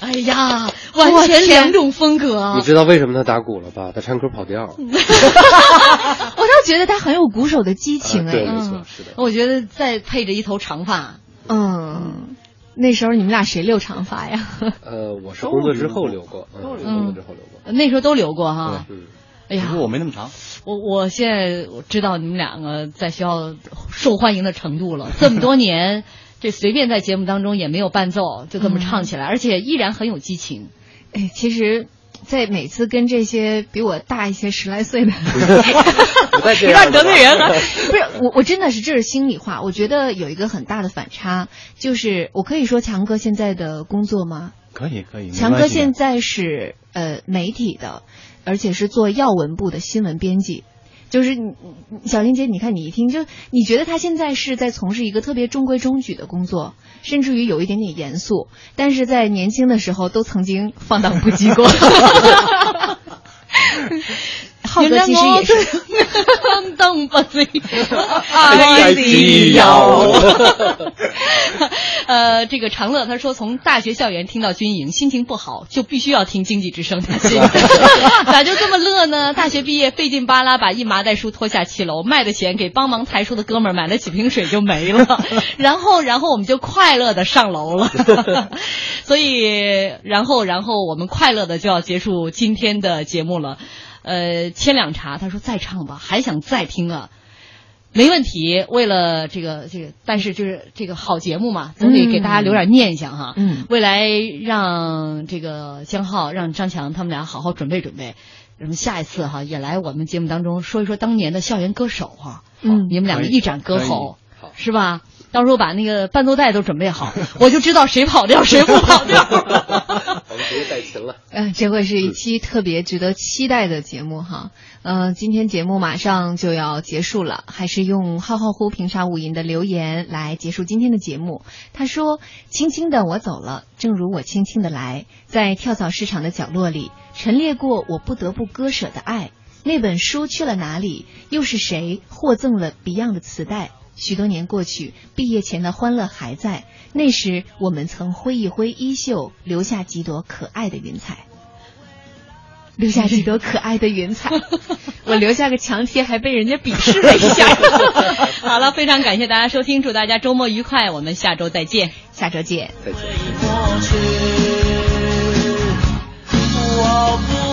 哎呀，完全两种风格
你。知道为什么他打鼓了吧？他唱歌跑调。[laughs]
我倒觉得他很有鼓手的激情哎。
啊对没错
嗯
是的
我觉得再配着一头长发，
嗯，那时候你们俩谁留长发呀？
呃，我是工作之后留过，嗯，工作之后留过。
那时候都留过哈。
嗯，
哎呀
不，过我没那么长。
我我现在我知道你们两个在学校受欢迎的程度了，这么多年，这随便在节目当中也没有伴奏，就这么唱起来，而且依然很有激情。
哎，其实，在每次跟这些比我大一些十来岁的，
不带 [laughs] 这
有点
样的吧
得罪人了。
不是我，我真的是这是心里话。我觉得有一个很大的反差，就是我可以说强哥现在的工作吗？
可以可以，
强哥现在是呃媒体的，而且是做要闻部的新闻编辑。就是你你小林姐，你看你一听就你觉得他现在是在从事一个特别中规中矩的工作，甚至于有一点点严肃，但是在年轻的时候都曾经放荡不羁过。[laughs] 浩哥其实也是，
放荡不羁，
爱自由。[laughs]
呃，这个长乐他说，从大学校园听到军营，心情不好就必须要听经济之声。[laughs] [laughs] 咋就这么乐呢？大学毕业费劲巴拉把一麻袋书拖下七楼，卖的钱给帮忙抬书的哥们儿买了几瓶水就没了，然后然后我们就快乐的上楼了。所以，然后然后我们快乐的就要结束今天的节目了。呃，千两茶他说再唱吧，还想再听啊。没问题，为了这个这个，但是就是这个好节目嘛，总得给大家留点念想哈。
嗯
未来让这个江浩、让张强他们俩好好准备准备，咱们下一次哈也来我们节目当中说一说当年的校园歌手哈。
嗯
你们两个一展歌喉，是吧？到时候把那个伴奏带都准备好，我就知道谁跑调谁不跑调。[laughs]
我们直接带琴了。
嗯，这会是一期特别值得期待的节目哈。嗯、今天节目马上就要结束了，还是用浩浩乎平沙无垠的留言来结束今天的节目。他说：“轻轻的我走了，正如我轻轻的来，在跳蚤市场的角落里陈列过我不得不割舍的爱。那本书去了哪里？又是谁获赠了 Beyond 的磁带？”许多年过去，毕业前的欢乐还在。那时我们曾挥一挥衣袖，留下几朵可爱的云彩。留下几朵可爱的云彩，[laughs] 我留下个墙贴，还被人家鄙视了一下。[laughs]
好了，非常感谢大家收听，祝大家周末愉快，我们下周再见。
下周见。
再见。
我不